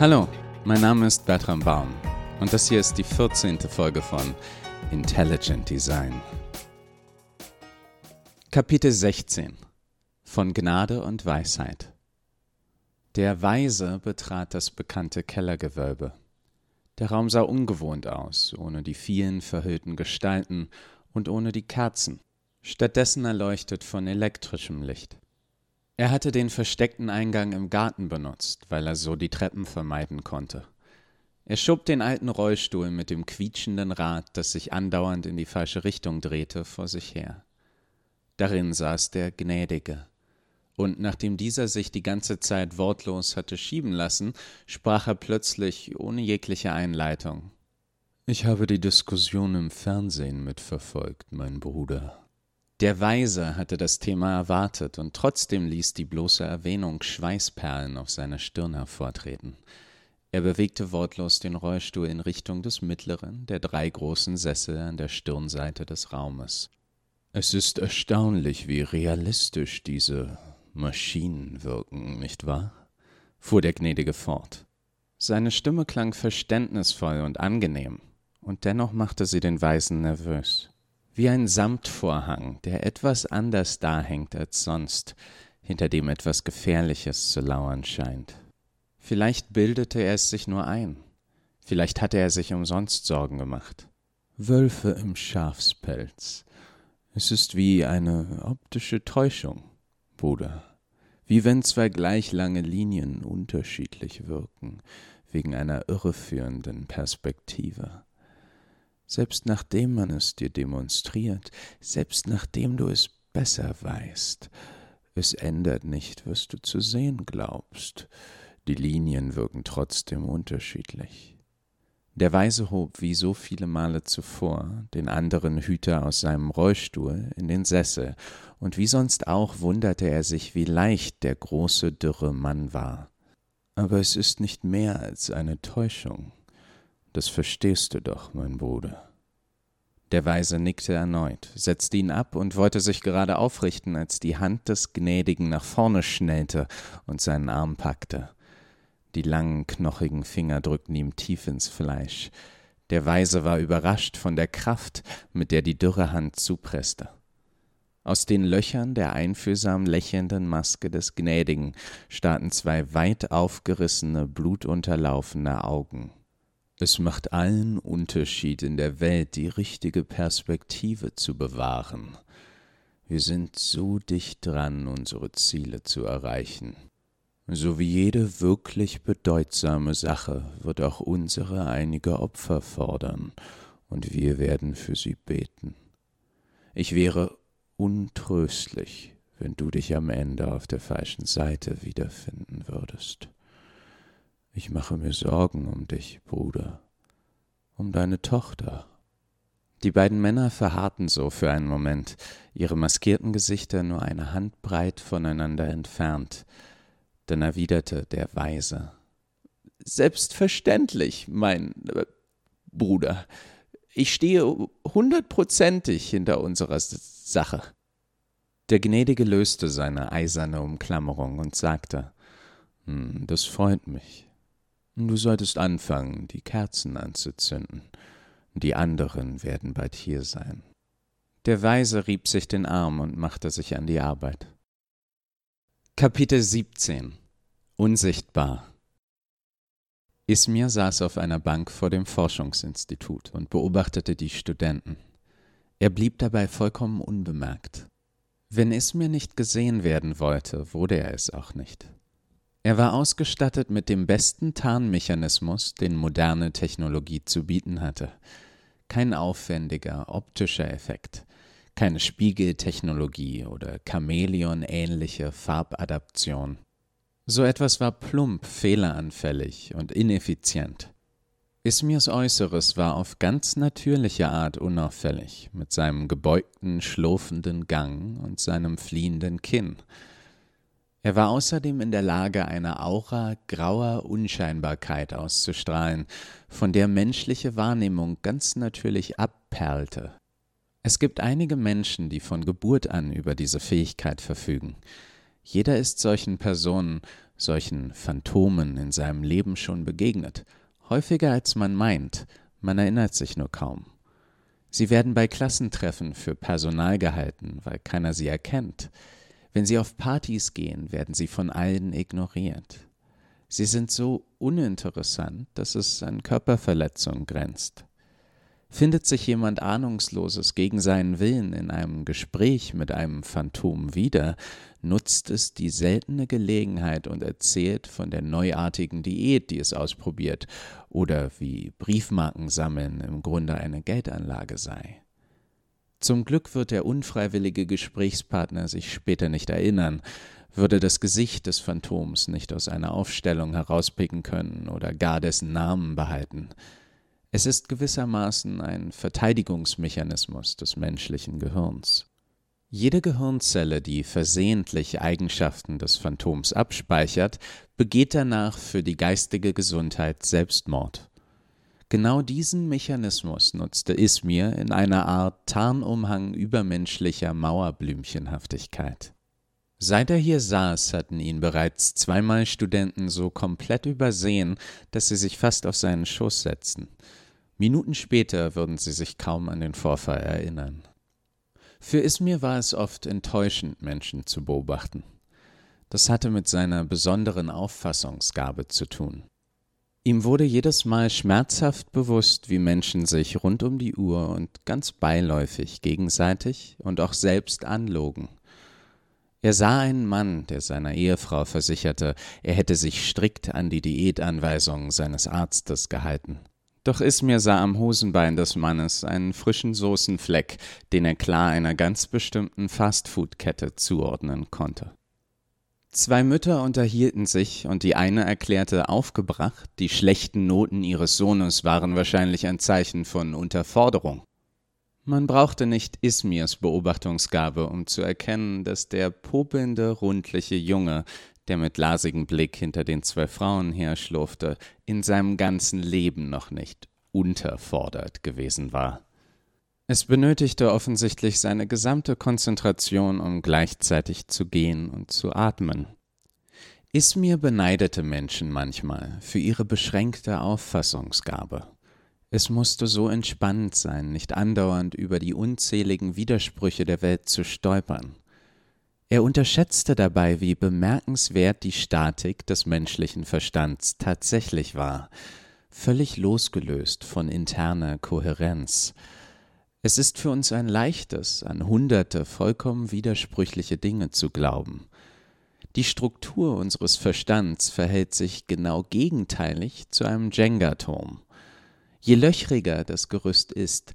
Hallo, mein Name ist Bertram Baum und das hier ist die 14. Folge von Intelligent Design. Kapitel 16 von Gnade und Weisheit. Der Weise betrat das bekannte Kellergewölbe. Der Raum sah ungewohnt aus, ohne die vielen verhüllten Gestalten und ohne die Kerzen, stattdessen erleuchtet von elektrischem Licht. Er hatte den versteckten Eingang im Garten benutzt, weil er so die Treppen vermeiden konnte. Er schob den alten Rollstuhl mit dem quietschenden Rad, das sich andauernd in die falsche Richtung drehte, vor sich her. Darin saß der Gnädige. Und nachdem dieser sich die ganze Zeit wortlos hatte schieben lassen, sprach er plötzlich ohne jegliche Einleitung. Ich habe die Diskussion im Fernsehen mitverfolgt, mein Bruder. Der Weise hatte das Thema erwartet, und trotzdem ließ die bloße Erwähnung Schweißperlen auf seiner Stirn hervortreten. Er bewegte wortlos den Rollstuhl in Richtung des mittleren der drei großen Sessel an der Stirnseite des Raumes. Es ist erstaunlich, wie realistisch diese Maschinen wirken, nicht wahr? fuhr der Gnädige fort. Seine Stimme klang verständnisvoll und angenehm, und dennoch machte sie den Weisen nervös wie ein Samtvorhang, der etwas anders dahängt als sonst, hinter dem etwas Gefährliches zu lauern scheint. Vielleicht bildete er es sich nur ein, vielleicht hatte er sich umsonst Sorgen gemacht. Wölfe im Schafspelz. Es ist wie eine optische Täuschung, Bruder, wie wenn zwei gleich lange Linien unterschiedlich wirken, wegen einer irreführenden Perspektive selbst nachdem man es dir demonstriert, selbst nachdem du es besser weißt. Es ändert nicht, was du zu sehen glaubst. Die Linien wirken trotzdem unterschiedlich. Der Weise hob wie so viele Male zuvor den anderen Hüter aus seinem Rollstuhl in den Sessel, und wie sonst auch wunderte er sich, wie leicht der große, dürre Mann war. Aber es ist nicht mehr als eine Täuschung. Das verstehst du doch, mein Bruder. Der Weise nickte erneut, setzte ihn ab und wollte sich gerade aufrichten, als die Hand des Gnädigen nach vorne schnellte und seinen Arm packte. Die langen, knochigen Finger drückten ihm tief ins Fleisch. Der Weise war überrascht von der Kraft, mit der die dürre Hand zupresste. Aus den Löchern der einfühlsam lächelnden Maske des Gnädigen starrten zwei weit aufgerissene, blutunterlaufene Augen. Es macht allen Unterschied in der Welt, die richtige Perspektive zu bewahren. Wir sind so dicht dran, unsere Ziele zu erreichen. So wie jede wirklich bedeutsame Sache wird auch unsere einige Opfer fordern, und wir werden für sie beten. Ich wäre untröstlich, wenn du dich am Ende auf der falschen Seite wiederfinden würdest. Ich mache mir Sorgen um dich, Bruder, um deine Tochter. Die beiden Männer verharrten so für einen Moment, ihre maskierten Gesichter nur eine Handbreit voneinander entfernt. Dann erwiderte der Weise Selbstverständlich, mein äh, Bruder. Ich stehe hundertprozentig hinter unserer Sache. Der Gnädige löste seine eiserne Umklammerung und sagte hm, Das freut mich. Du solltest anfangen, die Kerzen anzuzünden. Die anderen werden bald hier sein. Der Weise rieb sich den Arm und machte sich an die Arbeit. Kapitel 17 Unsichtbar Ismir saß auf einer Bank vor dem Forschungsinstitut und beobachtete die Studenten. Er blieb dabei vollkommen unbemerkt. Wenn Ismir nicht gesehen werden wollte, wurde er es auch nicht. Er war ausgestattet mit dem besten Tarnmechanismus, den moderne Technologie zu bieten hatte. Kein aufwendiger optischer Effekt, keine Spiegeltechnologie oder Chamäleon-ähnliche Farbadaption. So etwas war plump, fehleranfällig und ineffizient. Ismirs Äußeres war auf ganz natürliche Art unauffällig, mit seinem gebeugten, schlurfenden Gang und seinem fliehenden Kinn – er war außerdem in der Lage, eine Aura grauer Unscheinbarkeit auszustrahlen, von der menschliche Wahrnehmung ganz natürlich abperlte. Es gibt einige Menschen, die von Geburt an über diese Fähigkeit verfügen. Jeder ist solchen Personen, solchen Phantomen in seinem Leben schon begegnet, häufiger als man meint, man erinnert sich nur kaum. Sie werden bei Klassentreffen für Personal gehalten, weil keiner sie erkennt. Wenn sie auf Partys gehen, werden sie von allen ignoriert. Sie sind so uninteressant, dass es an Körperverletzung grenzt. Findet sich jemand Ahnungsloses gegen seinen Willen in einem Gespräch mit einem Phantom wieder, nutzt es die seltene Gelegenheit und erzählt von der neuartigen Diät, die es ausprobiert, oder wie Briefmarken sammeln im Grunde eine Geldanlage sei. Zum Glück wird der unfreiwillige Gesprächspartner sich später nicht erinnern, würde das Gesicht des Phantoms nicht aus einer Aufstellung herauspicken können oder gar dessen Namen behalten. Es ist gewissermaßen ein Verteidigungsmechanismus des menschlichen Gehirns. Jede Gehirnzelle, die versehentlich Eigenschaften des Phantoms abspeichert, begeht danach für die geistige Gesundheit Selbstmord. Genau diesen Mechanismus nutzte Ismir in einer Art Tarnumhang übermenschlicher Mauerblümchenhaftigkeit. Seit er hier saß, hatten ihn bereits zweimal Studenten so komplett übersehen, dass sie sich fast auf seinen Schoß setzten. Minuten später würden sie sich kaum an den Vorfall erinnern. Für Ismir war es oft enttäuschend, Menschen zu beobachten. Das hatte mit seiner besonderen Auffassungsgabe zu tun. Ihm wurde jedes Mal schmerzhaft bewusst, wie Menschen sich rund um die Uhr und ganz beiläufig gegenseitig und auch selbst anlogen. Er sah einen Mann, der seiner Ehefrau versicherte, er hätte sich strikt an die Diätanweisungen seines Arztes gehalten. Doch Ismir sah am Hosenbein des Mannes einen frischen Soßenfleck, den er klar einer ganz bestimmten Fastfood-Kette zuordnen konnte. Zwei Mütter unterhielten sich, und die eine erklärte aufgebracht, die schlechten Noten ihres Sohnes waren wahrscheinlich ein Zeichen von Unterforderung. Man brauchte nicht Ismirs Beobachtungsgabe, um zu erkennen, dass der popelnde, rundliche Junge, der mit glasigem Blick hinter den zwei Frauen herschlurfte, in seinem ganzen Leben noch nicht unterfordert gewesen war. Es benötigte offensichtlich seine gesamte Konzentration, um gleichzeitig zu gehen und zu atmen. Ismir beneidete Menschen manchmal für ihre beschränkte Auffassungsgabe. Es musste so entspannt sein, nicht andauernd über die unzähligen Widersprüche der Welt zu stolpern. Er unterschätzte dabei, wie bemerkenswert die Statik des menschlichen Verstands tatsächlich war, völlig losgelöst von interner Kohärenz, es ist für uns ein leichtes, an hunderte vollkommen widersprüchliche Dinge zu glauben. Die Struktur unseres Verstands verhält sich genau gegenteilig zu einem Jenga-Turm. Je löchriger das Gerüst ist,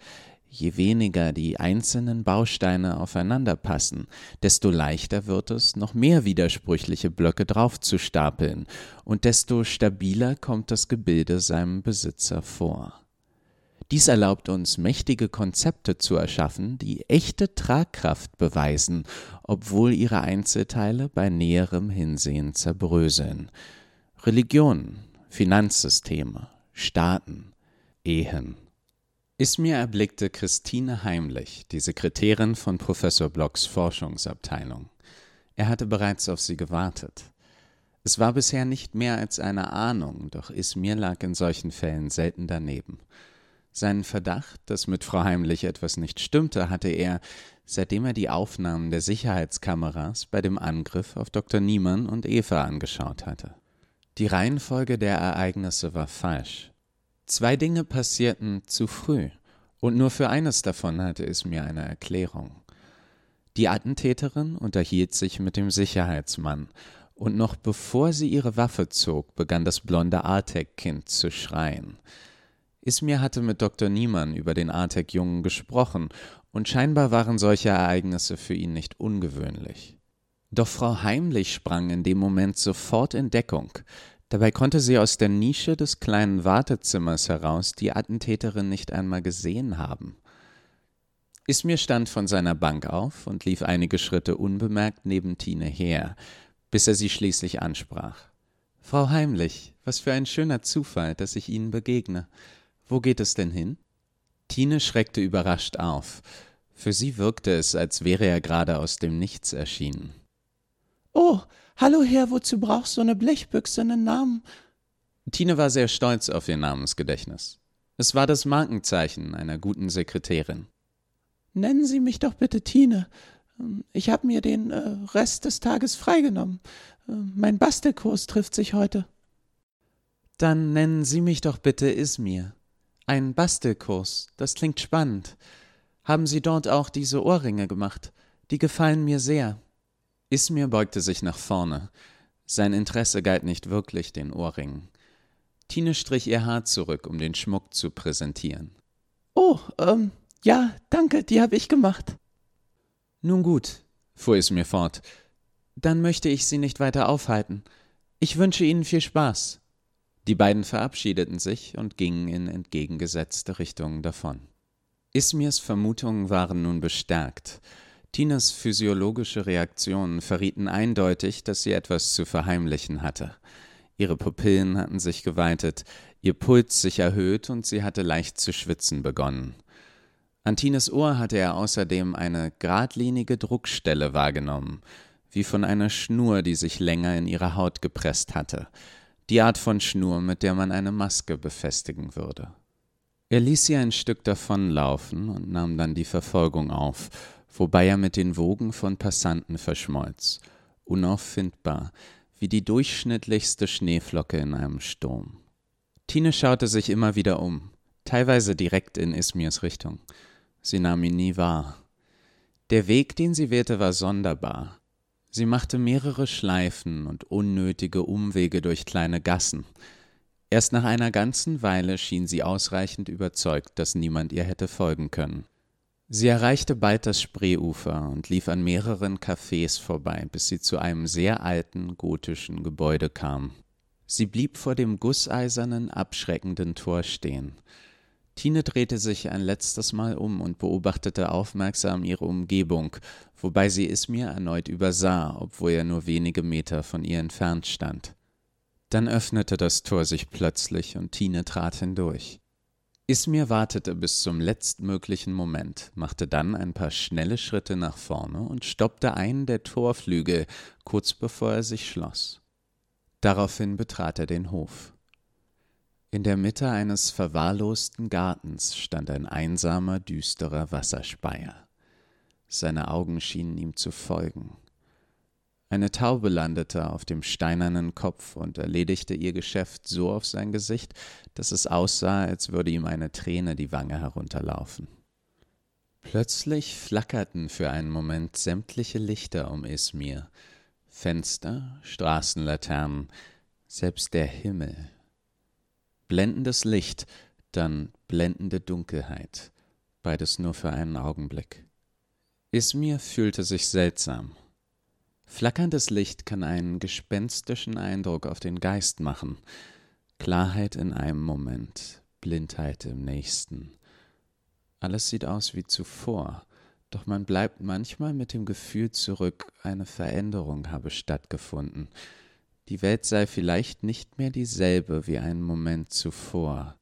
je weniger die einzelnen Bausteine aufeinander passen, desto leichter wird es, noch mehr widersprüchliche Blöcke draufzustapeln, und desto stabiler kommt das Gebilde seinem Besitzer vor. Dies erlaubt uns, mächtige Konzepte zu erschaffen, die echte Tragkraft beweisen, obwohl ihre Einzelteile bei näherem Hinsehen zerbröseln. Religionen, Finanzsysteme, Staaten, Ehen. Ismir erblickte Christine Heimlich, die Sekretärin von Professor Blocks Forschungsabteilung. Er hatte bereits auf sie gewartet. Es war bisher nicht mehr als eine Ahnung, doch Ismir lag in solchen Fällen selten daneben. Seinen Verdacht, dass mit Frau Heimlich etwas nicht stimmte, hatte er, seitdem er die Aufnahmen der Sicherheitskameras bei dem Angriff auf Dr. Niemann und Eva angeschaut hatte. Die Reihenfolge der Ereignisse war falsch. Zwei Dinge passierten zu früh, und nur für eines davon hatte es mir eine Erklärung. Die Attentäterin unterhielt sich mit dem Sicherheitsmann, und noch bevor sie ihre Waffe zog, begann das blonde Artek-Kind zu schreien. Ismir hatte mit Dr. Niemann über den Artek-Jungen gesprochen, und scheinbar waren solche Ereignisse für ihn nicht ungewöhnlich. Doch Frau Heimlich sprang in dem Moment sofort in Deckung. Dabei konnte sie aus der Nische des kleinen Wartezimmers heraus die Attentäterin nicht einmal gesehen haben. Ismir stand von seiner Bank auf und lief einige Schritte unbemerkt neben Tine her, bis er sie schließlich ansprach. Frau Heimlich, was für ein schöner Zufall, dass ich Ihnen begegne. Wo geht es denn hin? Tine schreckte überrascht auf. Für sie wirkte es, als wäre er gerade aus dem Nichts erschienen. Oh, hallo Herr, wozu brauchst du eine Blechbüchse einen Namen? Tine war sehr stolz auf ihr Namensgedächtnis. Es war das Markenzeichen einer guten Sekretärin. Nennen Sie mich doch bitte Tine. Ich habe mir den äh, Rest des Tages freigenommen. Äh, mein Bastelkurs trifft sich heute. Dann nennen Sie mich doch bitte Ismir. Ein Bastelkurs, das klingt spannend. Haben Sie dort auch diese Ohrringe gemacht? Die gefallen mir sehr. Ismir beugte sich nach vorne. Sein Interesse galt nicht wirklich den Ohrringen. Tine strich ihr Haar zurück, um den Schmuck zu präsentieren. Oh, ähm, ja, danke, die habe ich gemacht. Nun gut, fuhr es mir fort, dann möchte ich Sie nicht weiter aufhalten. Ich wünsche Ihnen viel Spaß. Die beiden verabschiedeten sich und gingen in entgegengesetzte Richtungen davon. Ismirs Vermutungen waren nun bestärkt. Tinas physiologische Reaktionen verrieten eindeutig, dass sie etwas zu verheimlichen hatte. Ihre Pupillen hatten sich geweitet, ihr Puls sich erhöht und sie hatte leicht zu schwitzen begonnen. An Tines Ohr hatte er außerdem eine geradlinige Druckstelle wahrgenommen, wie von einer Schnur, die sich länger in ihre Haut gepresst hatte, die Art von Schnur, mit der man eine Maske befestigen würde. Er ließ sie ein Stück davonlaufen und nahm dann die Verfolgung auf, wobei er mit den Wogen von Passanten verschmolz, unauffindbar, wie die durchschnittlichste Schneeflocke in einem Sturm. Tine schaute sich immer wieder um, teilweise direkt in Ismirs Richtung. Sie nahm ihn nie wahr. Der Weg, den sie wählte, war sonderbar. Sie machte mehrere Schleifen und unnötige Umwege durch kleine Gassen. Erst nach einer ganzen Weile schien sie ausreichend überzeugt, dass niemand ihr hätte folgen können. Sie erreichte bald das Spreeufer und lief an mehreren Cafés vorbei, bis sie zu einem sehr alten gotischen Gebäude kam. Sie blieb vor dem gusseisernen, abschreckenden Tor stehen. Tine drehte sich ein letztes Mal um und beobachtete aufmerksam ihre Umgebung, wobei sie es mir erneut übersah, obwohl er nur wenige Meter von ihr entfernt stand. Dann öffnete das Tor sich plötzlich und Tine trat hindurch. Ismir wartete bis zum letztmöglichen Moment, machte dann ein paar schnelle Schritte nach vorne und stoppte einen der Torflügel, kurz bevor er sich schloss. Daraufhin betrat er den Hof. In der Mitte eines verwahrlosten Gartens stand ein einsamer, düsterer Wasserspeier. Seine Augen schienen ihm zu folgen. Eine Taube landete auf dem steinernen Kopf und erledigte ihr Geschäft so auf sein Gesicht, dass es aussah, als würde ihm eine Träne die Wange herunterlaufen. Plötzlich flackerten für einen Moment sämtliche Lichter um Ismir, Fenster, Straßenlaternen, selbst der Himmel blendendes Licht, dann blendende Dunkelheit, beides nur für einen Augenblick. Ismir fühlte sich seltsam. Flackerndes Licht kann einen gespenstischen Eindruck auf den Geist machen, Klarheit in einem Moment, Blindheit im nächsten. Alles sieht aus wie zuvor, doch man bleibt manchmal mit dem Gefühl zurück, eine Veränderung habe stattgefunden, die Welt sei vielleicht nicht mehr dieselbe wie einen Moment zuvor.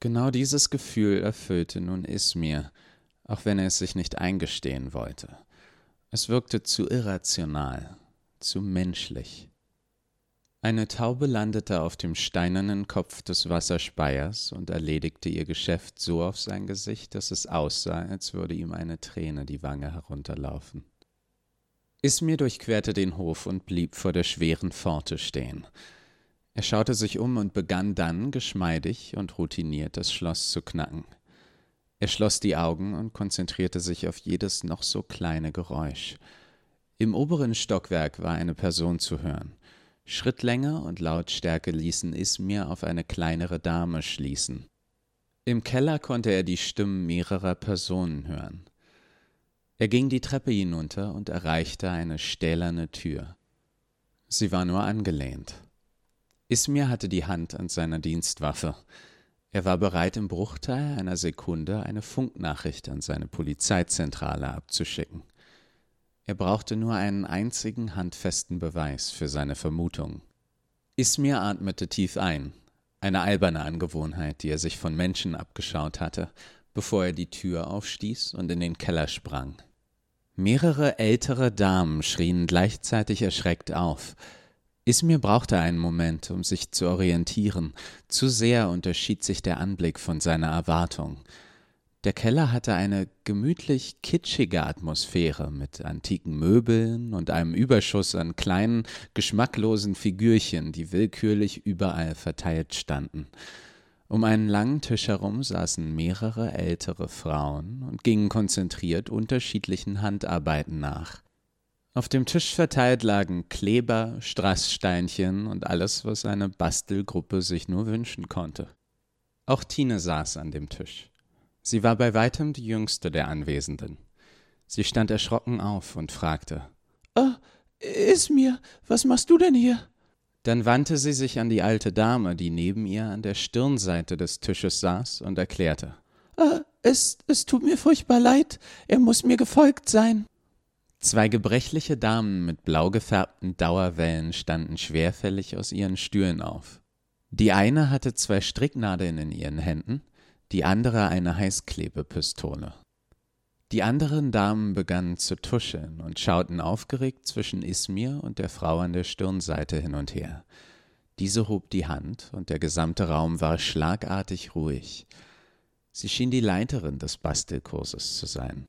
Genau dieses Gefühl erfüllte nun Ismir, auch wenn er es sich nicht eingestehen wollte. Es wirkte zu irrational, zu menschlich. Eine Taube landete auf dem steinernen Kopf des Wasserspeiers und erledigte ihr Geschäft so auf sein Gesicht, dass es aussah, als würde ihm eine Träne die Wange herunterlaufen. Ismir durchquerte den Hof und blieb vor der schweren Pforte stehen. Er schaute sich um und begann dann, geschmeidig und routiniert, das Schloss zu knacken. Er schloss die Augen und konzentrierte sich auf jedes noch so kleine Geräusch. Im oberen Stockwerk war eine Person zu hören. Schrittlänge und Lautstärke ließen Ismir auf eine kleinere Dame schließen. Im Keller konnte er die Stimmen mehrerer Personen hören. Er ging die Treppe hinunter und erreichte eine stählerne Tür. Sie war nur angelehnt. Ismir hatte die Hand an seiner Dienstwaffe. Er war bereit, im Bruchteil einer Sekunde eine Funknachricht an seine Polizeizentrale abzuschicken. Er brauchte nur einen einzigen handfesten Beweis für seine Vermutung. Ismir atmete tief ein, eine alberne Angewohnheit, die er sich von Menschen abgeschaut hatte, bevor er die Tür aufstieß und in den Keller sprang. Mehrere ältere Damen schrien gleichzeitig erschreckt auf. Ismir brauchte einen Moment, um sich zu orientieren. Zu sehr unterschied sich der Anblick von seiner Erwartung. Der Keller hatte eine gemütlich kitschige Atmosphäre mit antiken Möbeln und einem Überschuss an kleinen, geschmacklosen Figürchen, die willkürlich überall verteilt standen. Um einen langen Tisch herum saßen mehrere ältere Frauen und gingen konzentriert unterschiedlichen Handarbeiten nach. Auf dem Tisch verteilt lagen Kleber, Strasssteinchen und alles, was eine Bastelgruppe sich nur wünschen konnte. Auch Tine saß an dem Tisch. Sie war bei weitem die jüngste der Anwesenden. Sie stand erschrocken auf und fragte Ah, Ismir, was machst du denn hier? Dann wandte sie sich an die alte Dame, die neben ihr an der Stirnseite des Tisches saß, und erklärte ah, es, es tut mir furchtbar leid, er muss mir gefolgt sein. Zwei gebrechliche Damen mit blau gefärbten Dauerwellen standen schwerfällig aus ihren Stühlen auf. Die eine hatte zwei Stricknadeln in ihren Händen, die andere eine Heißklebepistole. Die anderen Damen begannen zu tuscheln und schauten aufgeregt zwischen Ismir und der Frau an der Stirnseite hin und her. Diese hob die Hand, und der gesamte Raum war schlagartig ruhig. Sie schien die Leiterin des Bastelkurses zu sein.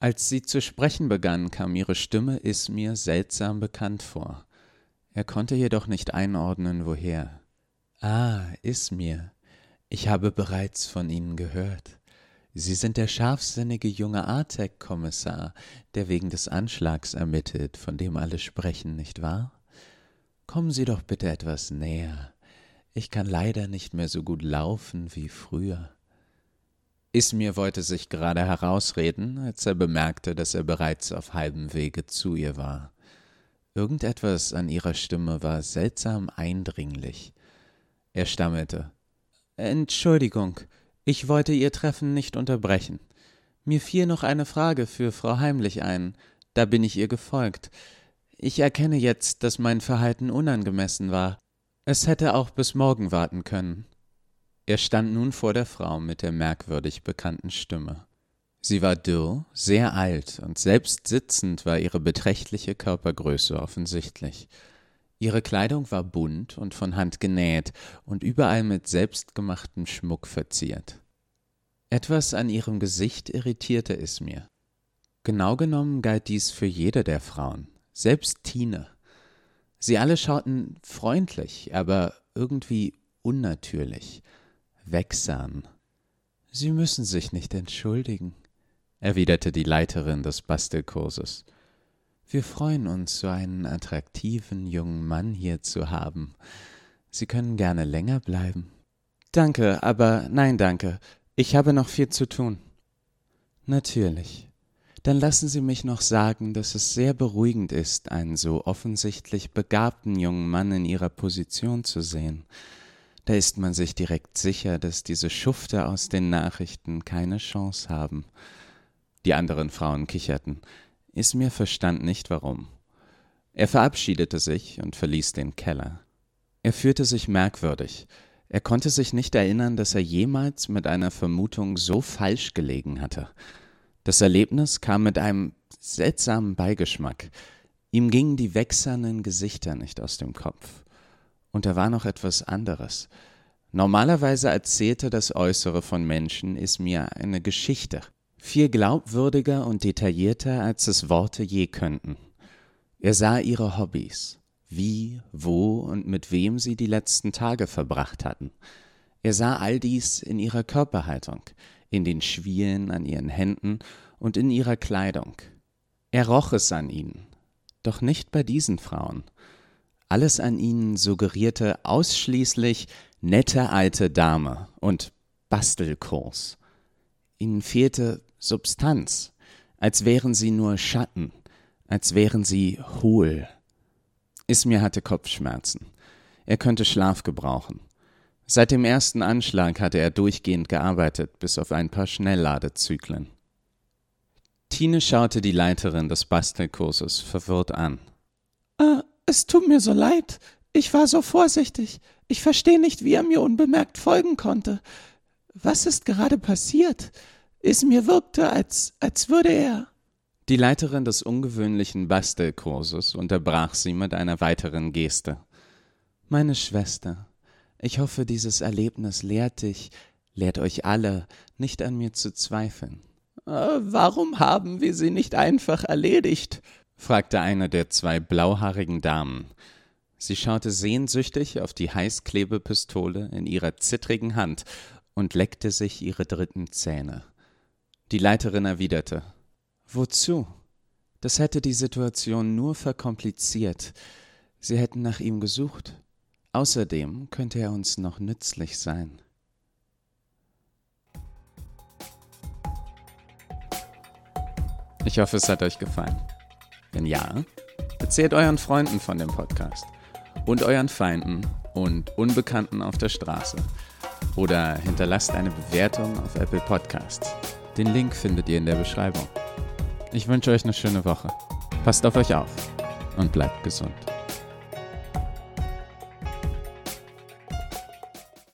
Als sie zu sprechen begann, kam ihre Stimme Ismir seltsam bekannt vor. Er konnte jedoch nicht einordnen, woher. Ah, Ismir, ich habe bereits von Ihnen gehört. Sie sind der scharfsinnige junge Artec-Kommissar, der wegen des Anschlags ermittelt, von dem alle sprechen, nicht wahr? Kommen Sie doch bitte etwas näher. Ich kann leider nicht mehr so gut laufen wie früher. Ismir wollte sich gerade herausreden, als er bemerkte, dass er bereits auf halbem Wege zu ihr war. Irgendetwas an ihrer Stimme war seltsam eindringlich. Er stammelte Entschuldigung, ich wollte Ihr Treffen nicht unterbrechen. Mir fiel noch eine Frage für Frau Heimlich ein, da bin ich ihr gefolgt. Ich erkenne jetzt, dass mein Verhalten unangemessen war. Es hätte auch bis morgen warten können. Er stand nun vor der Frau mit der merkwürdig bekannten Stimme. Sie war dürr, sehr alt, und selbst sitzend war ihre beträchtliche Körpergröße offensichtlich. Ihre Kleidung war bunt und von Hand genäht und überall mit selbstgemachtem Schmuck verziert. Etwas an ihrem Gesicht irritierte es mir. Genau genommen galt dies für jede der Frauen, selbst Tine. Sie alle schauten freundlich, aber irgendwie unnatürlich, wegsam. Sie müssen sich nicht entschuldigen, erwiderte die Leiterin des Bastelkurses. Wir freuen uns, so einen attraktiven jungen Mann hier zu haben. Sie können gerne länger bleiben. Danke, aber nein, danke. Ich habe noch viel zu tun. Natürlich. Dann lassen Sie mich noch sagen, dass es sehr beruhigend ist, einen so offensichtlich begabten jungen Mann in Ihrer Position zu sehen. Da ist man sich direkt sicher, dass diese Schufte aus den Nachrichten keine Chance haben. Die anderen Frauen kicherten. Ismir verstand nicht warum. Er verabschiedete sich und verließ den Keller. Er fühlte sich merkwürdig. Er konnte sich nicht erinnern, dass er jemals mit einer Vermutung so falsch gelegen hatte. Das Erlebnis kam mit einem seltsamen Beigeschmack. Ihm gingen die wächsernden Gesichter nicht aus dem Kopf. Und da war noch etwas anderes. Normalerweise erzählte das Äußere von Menschen Ismir eine Geschichte viel glaubwürdiger und detaillierter, als es Worte je könnten. Er sah ihre Hobbys, wie, wo und mit wem sie die letzten Tage verbracht hatten. Er sah all dies in ihrer Körperhaltung, in den Schwielen an ihren Händen und in ihrer Kleidung. Er roch es an ihnen, doch nicht bei diesen Frauen. Alles an ihnen suggerierte ausschließlich nette alte Dame und Bastelkurs. Ihnen fehlte Substanz, als wären sie nur Schatten, als wären sie hohl. Ismir hatte Kopfschmerzen. Er könnte Schlaf gebrauchen. Seit dem ersten Anschlag hatte er durchgehend gearbeitet, bis auf ein paar Schnellladezyklen. Tine schaute die Leiterin des Bastelkurses verwirrt an. Äh, es tut mir so leid. Ich war so vorsichtig. Ich verstehe nicht, wie er mir unbemerkt folgen konnte. Was ist gerade passiert? Es mir wirkte, als, als würde er. Die Leiterin des ungewöhnlichen Bastelkurses unterbrach sie mit einer weiteren Geste. Meine Schwester, ich hoffe, dieses Erlebnis lehrt dich, lehrt euch alle, nicht an mir zu zweifeln. Äh, warum haben wir sie nicht einfach erledigt? fragte eine der zwei blauhaarigen Damen. Sie schaute sehnsüchtig auf die Heißklebepistole in ihrer zittrigen Hand und leckte sich ihre dritten Zähne. Die Leiterin erwiderte Wozu? Das hätte die Situation nur verkompliziert. Sie hätten nach ihm gesucht. Außerdem könnte er uns noch nützlich sein. Ich hoffe, es hat euch gefallen. Wenn ja, erzählt euren Freunden von dem Podcast und euren Feinden und Unbekannten auf der Straße. Oder hinterlasst eine Bewertung auf Apple Podcasts. Den Link findet ihr in der Beschreibung. Ich wünsche euch eine schöne Woche. Passt auf euch auf und bleibt gesund.